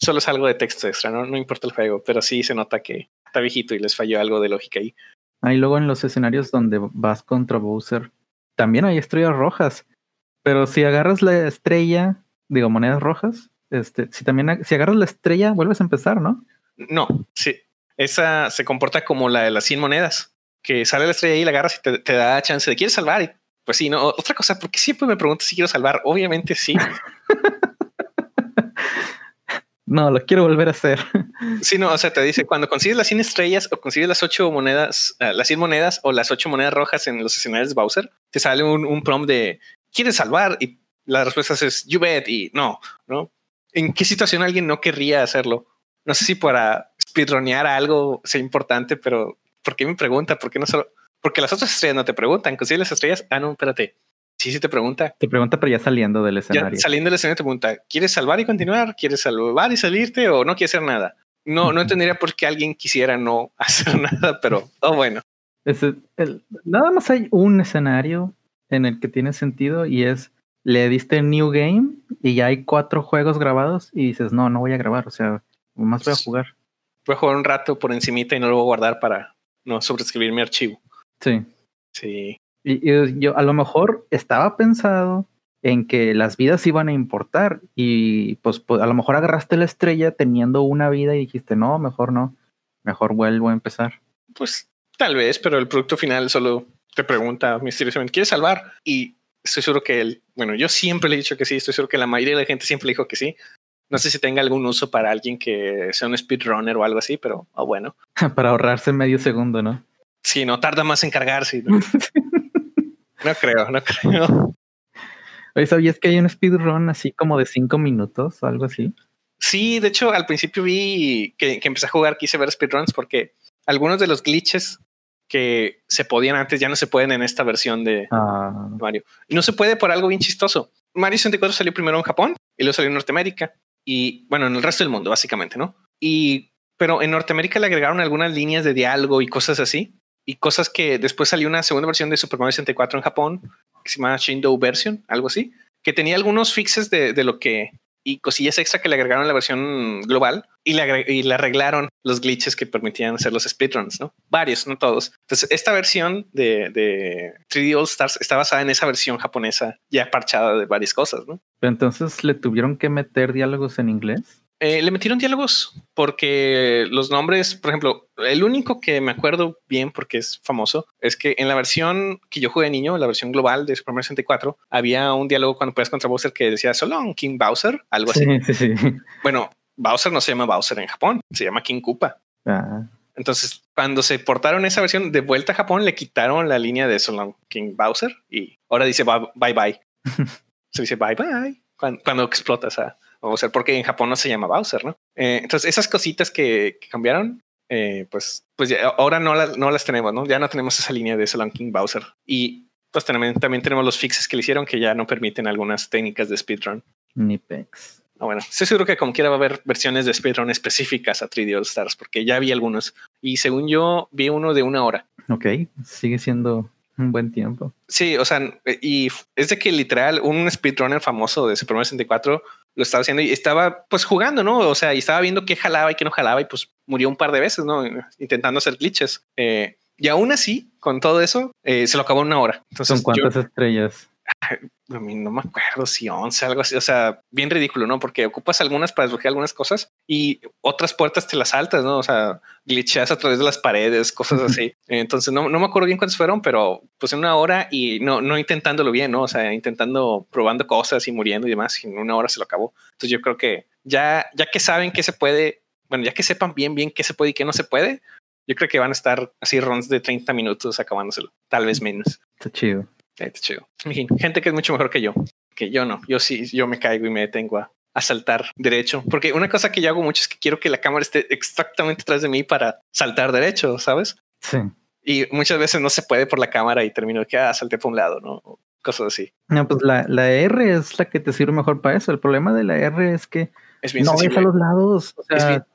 solo es algo de texto extra, ¿no? no importa el juego, pero sí se nota que está viejito y les falló algo de lógica ahí. Ahí luego en los escenarios donde vas contra Bowser, también hay estrellas rojas. Pero si agarras la estrella, digo, monedas rojas, este, si también si agarras la estrella, vuelves a empezar, ¿no? No, sí. Esa se comporta como la de las 100 monedas, que sale la estrella y la agarras y te, te da chance de quieres salvar y pues sí, no. Otra cosa, porque siempre me pregunto si quiero salvar. Obviamente sí. no, lo quiero volver a hacer. Sí, no, o sea, te dice cuando consigues las 100 estrellas o consigues las 8 monedas, uh, las 100 monedas o las 8 monedas rojas en los escenarios de Bowser, te sale un, un prompt de ¿quieres salvar? Y la respuesta es you bet y no, ¿no? ¿En qué situación alguien no querría hacerlo? No sé si para speedronear algo sea importante, pero ¿por qué me pregunta? ¿Por qué no solo? Porque las otras estrellas no te preguntan. Consigues las estrellas. Ah, no, espérate. Sí, sí te pregunta. Te pregunta, pero ya saliendo del escenario. saliendo del escenario te pregunta, ¿quieres salvar y continuar? ¿Quieres salvar y salirte o no quieres hacer nada? No, no entendería por qué alguien quisiera no hacer nada, pero oh, bueno. nada más hay un escenario en el que tiene sentido y es le diste New Game y ya hay cuatro juegos grabados y dices, no, no voy a grabar, o sea, más voy a jugar. Voy a jugar un rato por encimita y no lo voy a guardar para no sobreescribir mi archivo. Sí. Sí. Y, yo a lo mejor estaba pensado en que las vidas iban a importar y pues, pues, a lo mejor agarraste la estrella teniendo una vida y dijiste, no, mejor no, mejor vuelvo a empezar. Pues tal vez, pero el producto final solo te pregunta misteriosamente, ¿quieres salvar? Y estoy seguro que él, bueno, yo siempre le he dicho que sí, estoy seguro que la mayoría de la gente siempre le dijo que sí. No sé si tenga algún uso para alguien que sea un speedrunner o algo así, pero oh, bueno. para ahorrarse medio segundo, ¿no? Sí, no tarda más en cargarse. No, creo, no creo. Oye, ¿sabías que hay un speedrun así como de cinco minutos o algo así? Sí, de hecho, al principio vi que, empecé a jugar, quise ver speedruns porque algunos de los glitches que se podían antes ya no se pueden en esta versión de ah. Mario. Y no se puede por algo bien chistoso. Mario 64 salió primero en Japón y luego salió en Norteamérica y bueno, en el resto del mundo, básicamente, ¿no? Y pero en Norteamérica le agregaron algunas líneas de diálogo y cosas así y cosas que después salió una segunda versión de Super Mario 64 en Japón que se llama Shindo Version, algo así, que tenía algunos fixes de, de, lo que y cosillas extra que le agregaron a la versión global y le, y le arreglaron los glitches que permitían hacer los speedruns, ¿no? Varios, no todos. Entonces, esta versión de, de 3D All Stars está basada en esa versión japonesa ya parchada de varias cosas, ¿no? Pero entonces le tuvieron que meter diálogos en inglés. Eh, le metieron diálogos porque los nombres, por ejemplo, el único que me acuerdo bien porque es famoso es que en la versión que yo jugué de niño, la versión global de Super Mario 64, había un diálogo cuando puedes contra Bowser que decía solo un King Bowser, algo así. Bueno, Bowser no se llama Bowser en Japón, se llama King Koopa. Ah. Entonces, cuando se portaron esa versión de vuelta a Japón, le quitaron la línea de Solon King Bowser y ahora dice bye bye. se dice bye bye cuando, explota esa Bowser, porque en Japón no se llama Bowser, ¿no? Eh, entonces, esas cositas que, cambiaron, eh, pues, pues ahora no, no las tenemos, ¿no? Ya no tenemos esa línea de Solon King Bowser. Y pues también, también tenemos los fixes que le hicieron que ya no permiten algunas técnicas de speedrun. Ni pex. Ah, bueno, estoy seguro que como quiera va a haber versiones de speedrun específicas a 3D All Stars, porque ya vi algunos. Y según yo, vi uno de una hora. Ok, sigue siendo un buen tiempo. Sí, o sea, y es de que literal un speedrunner famoso de Super Mario 64 lo estaba haciendo y estaba pues jugando, ¿no? O sea, y estaba viendo qué jalaba y qué no jalaba y pues murió un par de veces, ¿no? Intentando hacer glitches. Eh, y aún así, con todo eso, eh, se lo acabó en una hora. Entonces, ¿Son cuántas estrellas? A mí no me acuerdo si 11, algo así, o sea, bien ridículo, ¿no? Porque ocupas algunas para desbloquear algunas cosas y otras puertas te las saltas, ¿no? O sea, glitcheas a través de las paredes, cosas así. Entonces, no, no me acuerdo bien cuántas fueron, pero pues en una hora y no, no intentándolo bien, ¿no? O sea, intentando, probando cosas y muriendo y demás, y en una hora se lo acabó. Entonces, yo creo que ya, ya que saben que se puede, bueno, ya que sepan bien, bien qué se puede y qué no se puede, yo creo que van a estar así runs de 30 minutos acabándoselo, tal vez menos. Está chido. Está chido. Gente que es mucho mejor que yo, que yo no. Yo sí, yo me caigo y me detengo a, saltar derecho. Porque una cosa que yo hago mucho es que quiero que la cámara esté exactamente atrás de mí para saltar derecho, ¿sabes? Sí. Y muchas veces no se puede por la cámara y termino de que ah, salté por un lado, ¿no? Cosas así. No, pues la, la, R es la que te sirve mejor para eso. El problema de la R es que es bien no sensible. a los lados.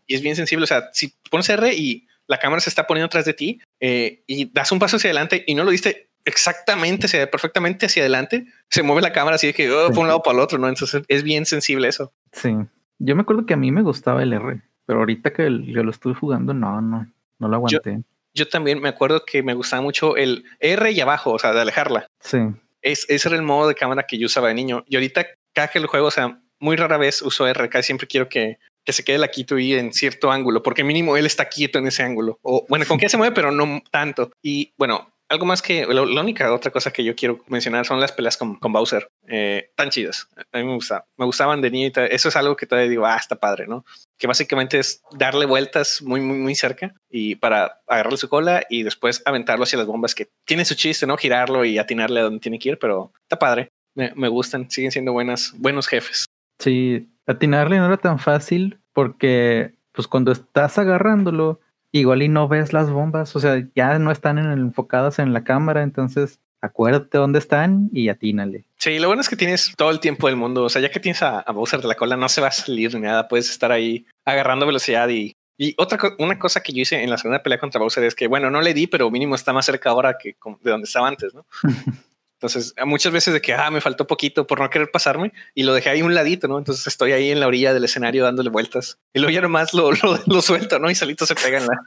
y es bien sensible. O sea, si pones R y la cámara se está poniendo atrás de ti eh, y das un paso hacia adelante y no lo diste exactamente, se ve perfectamente hacia adelante, se mueve la cámara así de que oh, por un lado para el otro, ¿no? Entonces es bien sensible eso. Sí. Yo me acuerdo que a mí me gustaba el R, pero ahorita que yo lo estuve jugando, no, no, no lo aguanté. Yo, también me acuerdo que me gustaba mucho el R y abajo, o sea, de alejarla. Sí. Es, ese era el modo de cámara que yo usaba de niño. Y ahorita, cada que el juego, o sea, muy rara vez uso R, casi siempre quiero que que se quede la quito y en cierto ángulo, porque mínimo él está quieto en ese ángulo. O bueno, con que se mueve, pero no tanto. Y bueno, algo más que la, única otra cosa que yo quiero mencionar son las peleas con, con Bowser. Eh, tan chidas. A mí me gusta. Me gustaban de niño Eso es algo que todavía digo, ah, está padre, ¿no? Que básicamente es darle vueltas muy, muy, muy cerca y para agarrarle su cola y después aventarlo hacia las bombas que tiene su chiste, ¿no? Girarlo y atinarle a donde tiene que ir, pero está padre. Me, me gustan. Siguen siendo buenas, buenos jefes. Sí, atinarle no era tan fácil porque pues cuando estás agarrándolo, igual y no ves las bombas, o sea, ya no están enfocadas en la cámara, entonces acuérdate dónde están y atínale. Sí, lo bueno es que tienes todo el tiempo del mundo, o sea, ya que tienes a, Bowser de la cola, no se va a salir ni nada, puedes estar ahí agarrando velocidad y... Y otra una cosa que yo hice en la segunda pelea contra Bowser es que, bueno, no le di, pero mínimo está más cerca ahora que de donde estaba antes, ¿no? Entonces, muchas veces de que, ah, me faltó poquito por no querer pasarme y lo dejé ahí un ladito, ¿no? Entonces estoy ahí en la orilla del escenario dándole vueltas y luego ya nomás lo, lo, suelto, ¿no? Y solito se pega en la,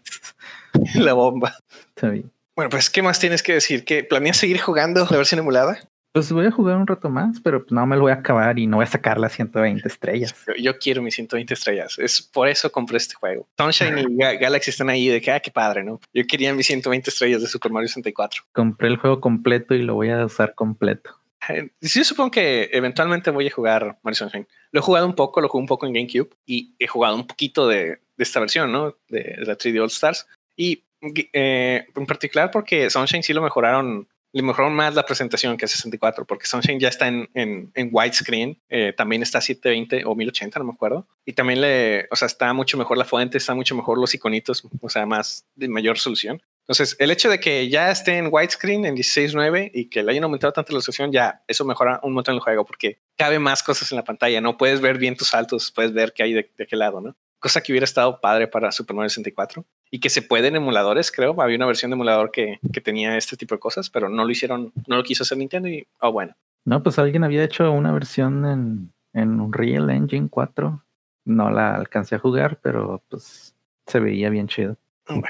en la bomba. Está bien. Bueno, pues, ¿qué más tienes que decir? ¿Que planeas seguir jugando la versión emulada? Pues voy a jugar un rato más, pero no me lo voy a acabar y no voy a sacar las 120 estrellas. Yo, quiero mis 120 estrellas. Es por eso compré este juego. Sunshine y Galaxy están ahí de que, ah, qué padre, ¿no? Yo quería mis 120 estrellas de Super Mario 64. Compré el juego completo y lo voy a usar completo. Eh, sí, yo supongo que eventualmente voy a jugar Mario Sunshine. Lo he jugado un poco, lo jugué un poco en GameCube y he jugado un poquito de, esta versión, ¿no? De, la 3D All Stars. Y eh, en particular porque Sunshine sí lo mejoraron le mejoraron más la presentación que a 64, porque Sunshine ya está en, en, en widescreen, eh, también está a 720 o 1080, no me acuerdo. Y también le, o sea, está mucho mejor la fuente, está mucho mejor los iconitos, o sea, más de mayor solución. Entonces, el hecho de que ya esté en widescreen en 16.9 y que le hayan aumentado tanto la resolución, ya eso mejora un montón el juego porque cabe más cosas en la pantalla. No puedes ver bien tus saltos, puedes ver qué hay de, de qué lado, ¿no? Cosa que hubiera estado padre para Super Mario 64 y que se puede en emuladores, creo. Había una versión de emulador que, que, tenía este tipo de cosas, pero no lo hicieron, no lo quiso hacer Nintendo y, oh, bueno. No, pues alguien había hecho una versión en, en Unreal Engine 4. No la alcancé a jugar, pero pues se veía bien chido. Bueno,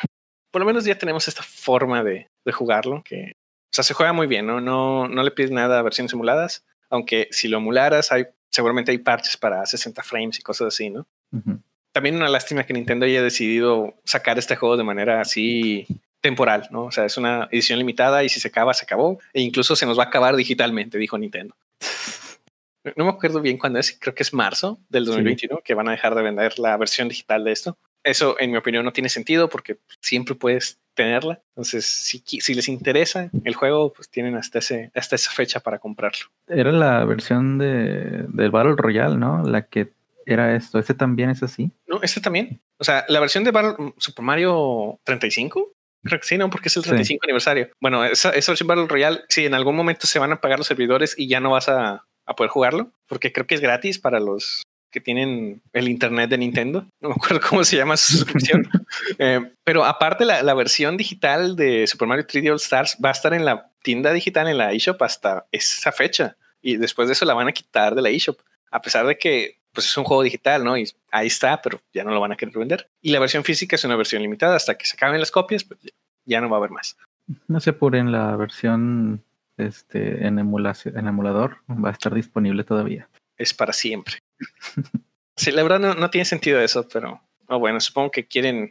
por lo menos ya tenemos esta forma de, de jugarlo, que, o sea, se juega muy bien, ¿no? No, no le pides nada a versiones emuladas, aunque si lo emularas, hay, seguramente hay parches para 60 frames y cosas así, ¿no? También una lástima que Nintendo haya decidido sacar este juego de manera así temporal, ¿no? O sea, es una edición limitada y si se acaba, se acabó. E incluso se nos va a acabar digitalmente, dijo Nintendo. No me acuerdo bien cuándo es, creo que es marzo del 2021 que van a dejar de vender la versión digital de esto. eso, en mi opinión, no tiene sentido porque siempre puedes tenerla. Entonces, si, si les interesa el juego, pues tienen hasta, ese, hasta esa fecha para comprarlo. Era la versión de, del Battle Royale, ¿no? La que era esto. ¿Este también es así? No, este también. O sea, la versión de Battle, Super Mario 35 Creo que sí, ¿no? Porque es el 35 aniversario. Bueno, esa, esa versión Battle Royale, si en algún momento se van a pagar los servidores y ya no vas a, a poder jugarlo, porque creo que es gratis para los que tienen el internet de Nintendo. No me acuerdo cómo se llama su suscripción. eh, pero aparte, la, la, versión digital de Super Mario 3D All Stars va a estar en la tienda digital, en la eShop, hasta esa fecha. Y después de eso la van a quitar de la eShop. A pesar de que pues es un juego digital, ¿no? Y ahí está, pero ya no lo van a querer vender. Y la versión física es una versión limitada. Hasta que se acaben las copias, pues ya no va a haber más. No se apuren, la versión este, en, emulación, en emulador va a estar disponible todavía. Es para siempre. sí, la verdad no, no, tiene sentido eso, pero oh, bueno, supongo que quieren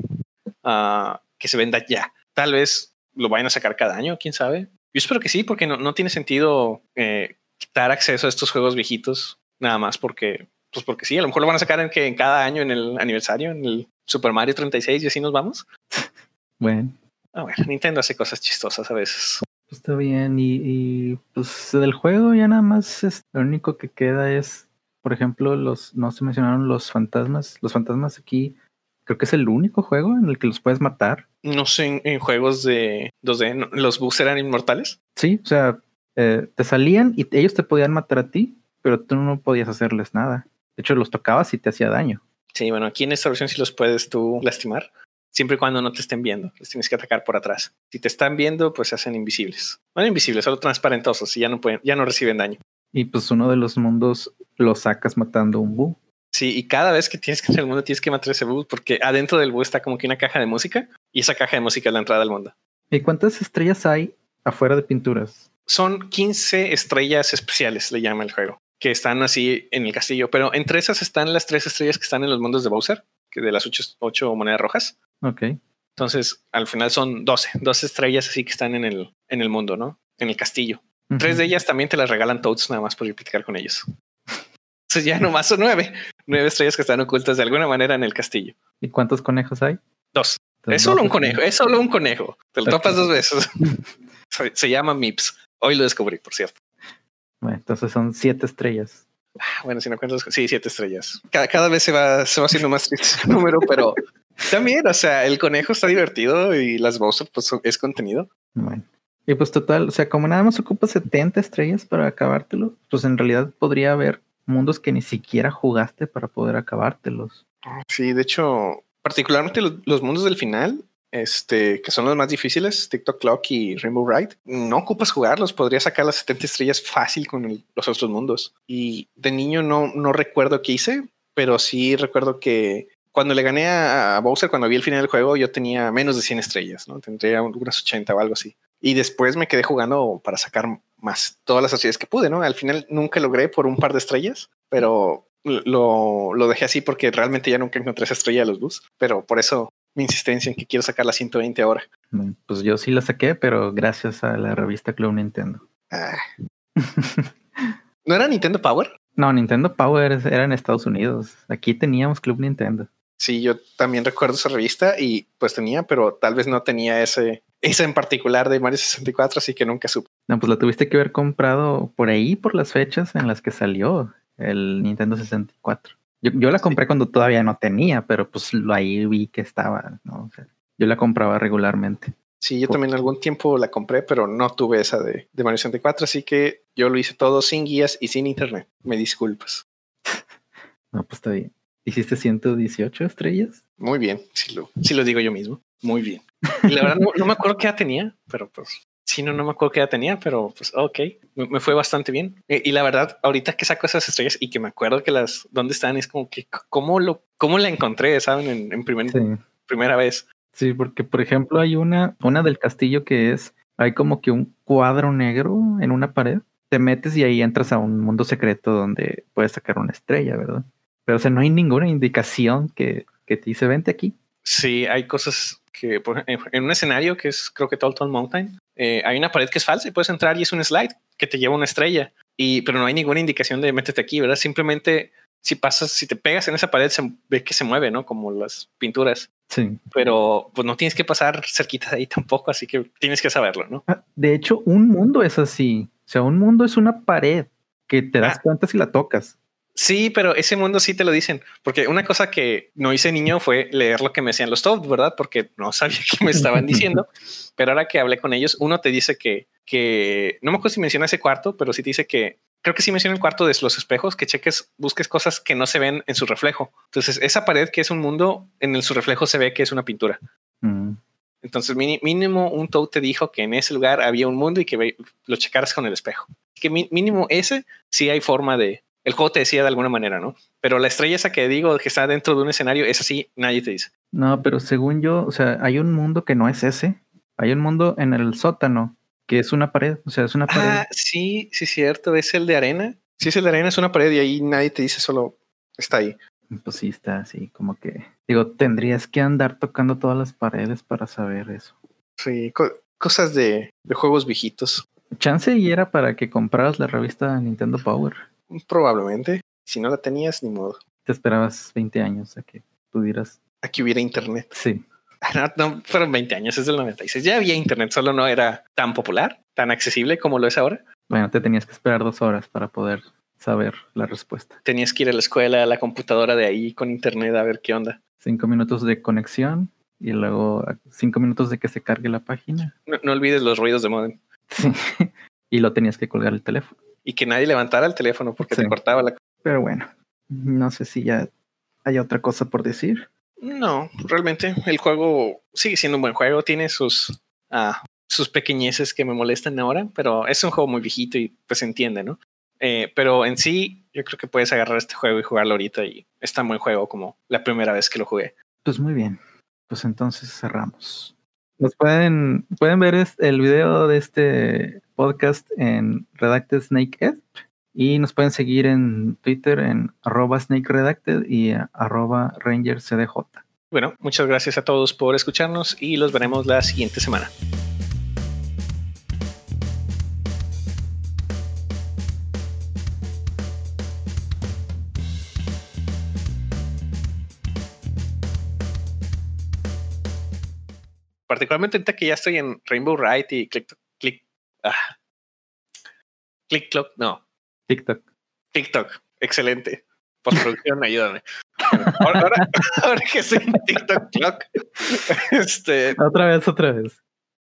uh, que se venda ya. Tal vez lo vayan a sacar cada año, quién sabe. Yo espero que sí, porque no, no tiene sentido eh, quitar acceso a estos juegos viejitos, nada más porque pues porque sí, a lo mejor lo van a sacar en que en cada año en el aniversario, en el Super Mario 36 y así nos vamos. Bueno. Ah, bueno, Nintendo hace cosas chistosas a veces. Pues está bien, y, y, pues del juego ya nada más es, lo único que queda es, por ejemplo, los, no se mencionaron los fantasmas. Los fantasmas aquí, creo que es el único juego en el que los puedes matar. No sé, en, en juegos de 2D, ¿no? ¿los bugs eran inmortales? Sí, o sea, eh, te salían y ellos te podían matar a ti, pero tú no podías hacerles nada. De hecho, los tocabas y te hacía daño. Sí, bueno, aquí en esta versión sí los puedes tú lastimar, siempre y cuando no te estén viendo. Les tienes que atacar por atrás. Si te están viendo, pues se hacen invisibles. No invisibles, solo transparentosos y ya no pueden, ya no reciben daño. Y pues uno de los mundos lo sacas matando un búho. Sí, y cada vez que tienes que hacer el mundo tienes que matar ese búho porque adentro del búho está como que una caja de música y esa caja de música es la entrada al mundo. ¿Y cuántas estrellas hay afuera de pinturas? Son 15 estrellas especiales, le llama el juego que están así en el castillo, pero entre esas están las tres estrellas que están en los mundos de Bowser, que de las ocho, ocho monedas rojas. Ok. Entonces, al final son 12, 12 estrellas así que están en el, en el mundo, ¿no? En el castillo. Uh -huh. Tres de ellas también te las regalan Toads nada más por ir platicar con ellos. Entonces ya nomás son nueve, nueve estrellas que están ocultas de alguna manera en el castillo. ¿Y cuántos conejos hay? Dos. Es solo un conejo, es solo un conejo. Te lo topas dos veces. se, se llama Mips. Hoy lo descubrí, por cierto. Bueno, entonces son siete estrellas. Bueno, si no cuentas, sí, siete estrellas. Cada, cada vez se va, se va haciendo más triste el número, pero también, o sea, el conejo está divertido y las Bowser, pues es contenido. Bueno. Y pues total, o sea, como nada más ocupa 70 estrellas para acabártelo, pues en realidad podría haber mundos que ni siquiera jugaste para poder acabártelos. Sí, de hecho, particularmente los, los mundos del final, este, que son los más difíciles, TikTok Clock y Rainbow Ride, no ocupas jugarlos, podrías sacar las 70 estrellas fácil con los otros mundos. Y de niño no, no recuerdo qué hice, pero sí recuerdo que cuando le gané a, Bowser, cuando vi el final del juego, yo tenía menos de 100 estrellas, ¿no? Tendría unas 80 o algo así. Y después me quedé jugando para sacar más todas las estrellas que pude, ¿no? Al final nunca logré por un par de estrellas, pero lo, lo dejé así porque realmente ya nunca encontré esa estrella de los bus. Pero por eso mi insistencia en que quiero sacar la 120 ahora. Pues yo sí la saqué, pero gracias a la revista Club Nintendo. Ah. ¿No era Nintendo Power? No, Nintendo Power era en Estados Unidos. Aquí teníamos Club Nintendo. Sí, yo también recuerdo esa revista y pues tenía, pero tal vez no tenía ese, esa en particular de Mario 64, así que nunca supe. No, pues la tuviste que haber comprado por ahí, por las fechas en las que salió el Nintendo 64. Yo, yo la compré sí. cuando todavía no tenía, pero pues lo ahí vi que estaba, ¿no? O sea, yo la compraba regularmente. Sí, yo Por... también algún tiempo la compré, pero no tuve esa de, de Mario 64, así que yo lo hice todo sin guías y sin internet. Me disculpas. no, pues está bien. ¿Hiciste 118 estrellas? Muy bien, si lo, si lo digo yo mismo. Muy bien. Y la verdad no, no, me acuerdo qué edad tenía, pero pues sí, no, no me acuerdo qué edad tenía, pero pues ok, me, me fue bastante bien. Y, y, la verdad, ahorita que saco esas estrellas y que me acuerdo que las, dónde están, es como que, ¿cómo, lo, cómo la encontré, saben, en, en primer, sí. primera vez? Sí, porque por ejemplo hay una, una del castillo que es, hay como que un cuadro negro en una pared. Te metes y ahí entras a un mundo secreto donde puedes sacar una estrella, ¿verdad? Pero o sea, no hay ninguna indicación que, que te dice vente aquí. Sí, hay cosas que por, en un escenario que es creo que Tall Mountain, eh, hay una pared que es falsa y puedes entrar y es un slide que te lleva una estrella. Y, pero no hay ninguna indicación de métete aquí, ¿verdad? Simplemente si pasas, si te pegas en esa pared, se ve que se mueve, ¿no? Como las pinturas. Sí. Pero pues no tienes que pasar cerquita de ahí tampoco, así que tienes que saberlo, ¿no? Ah, De hecho, un mundo es así. O sea, un mundo es una pared que te das Ah. cuenta si la tocas. Sí, pero ese mundo sí te lo dicen, porque una cosa que no hice niño fue leer lo que me decían los top, ¿verdad? Porque no sabía qué me estaban diciendo, pero ahora que hablé con ellos, uno te dice que, que no me acuerdo si menciona ese cuarto, pero sí te dice que creo que sí menciona el cuarto de los espejos, que cheques, busques cosas que no se ven en su reflejo. Entonces, esa pared que es un mundo, en el, su reflejo se ve que es una pintura. Mm. Entonces, mínimo un Toad te dijo que en ese lugar había un mundo y que lo checaras con el espejo. Que mínimo ese sí hay forma de. El juego te decía de alguna manera, ¿no? Pero la estrella esa que digo que está dentro de un escenario, esa sí nadie te dice. No, pero según yo, o sea, hay un mundo que no es ese. Hay un mundo en el sótano que es una pared. O sea, es una pared. Ah, sí, sí, cierto. Es el de arena. Sí, es el de arena, es una pared y ahí nadie te dice, solo está ahí. Pues sí, está así, como que. Digo, tendrías que andar tocando todas las paredes para saber eso. Sí, co- cosas de, de juegos viejitos. Chance y era para que compraras la revista Nintendo Power. Probablemente. Si no la tenías, ni modo. Te esperabas 20 años a que pudieras. Aquí hubiera internet. Sí. No, no fueron 20 años, es del 96. Ya había internet, solo no era tan popular, tan accesible como lo es ahora. Bueno, te tenías que esperar dos horas para poder saber la respuesta. Tenías que ir a la escuela, a la computadora de ahí con internet a ver qué onda. Cinco minutos de conexión y luego cinco minutos de que se cargue la página. No, no olvides los ruidos de modem Sí. y lo tenías que colgar el teléfono. Y que nadie levantara el teléfono porque Sí. te cortaba la. Pero bueno, no sé si ya hay otra cosa por decir. No, realmente el juego sigue siendo un buen juego. Tiene sus, ah, sus pequeñeces que me molestan ahora, pero es un juego muy viejito y pues se entiende, ¿no? Eh, pero en sí, yo creo que puedes agarrar este juego y jugarlo ahorita y es tan buen juego como la primera vez que lo jugué. Pues muy bien. Pues entonces cerramos. Nos pueden, pueden ver el video de este podcast en Redacted Snake Ed y nos pueden seguir en Twitter en arroba Snake Redacted y arroba Ranger CDJ. Bueno, muchas gracias a todos por escucharnos y los veremos la siguiente semana. Particularmente ahorita que ya estoy en Rainbow Ride y Click Click ah, Click Clock, no, TikTok. TikTok, excelente. Postproducción, ayúdame. Ahora, ahora, ahora que estoy en TikTok Clock, este, Otra vez, otra vez.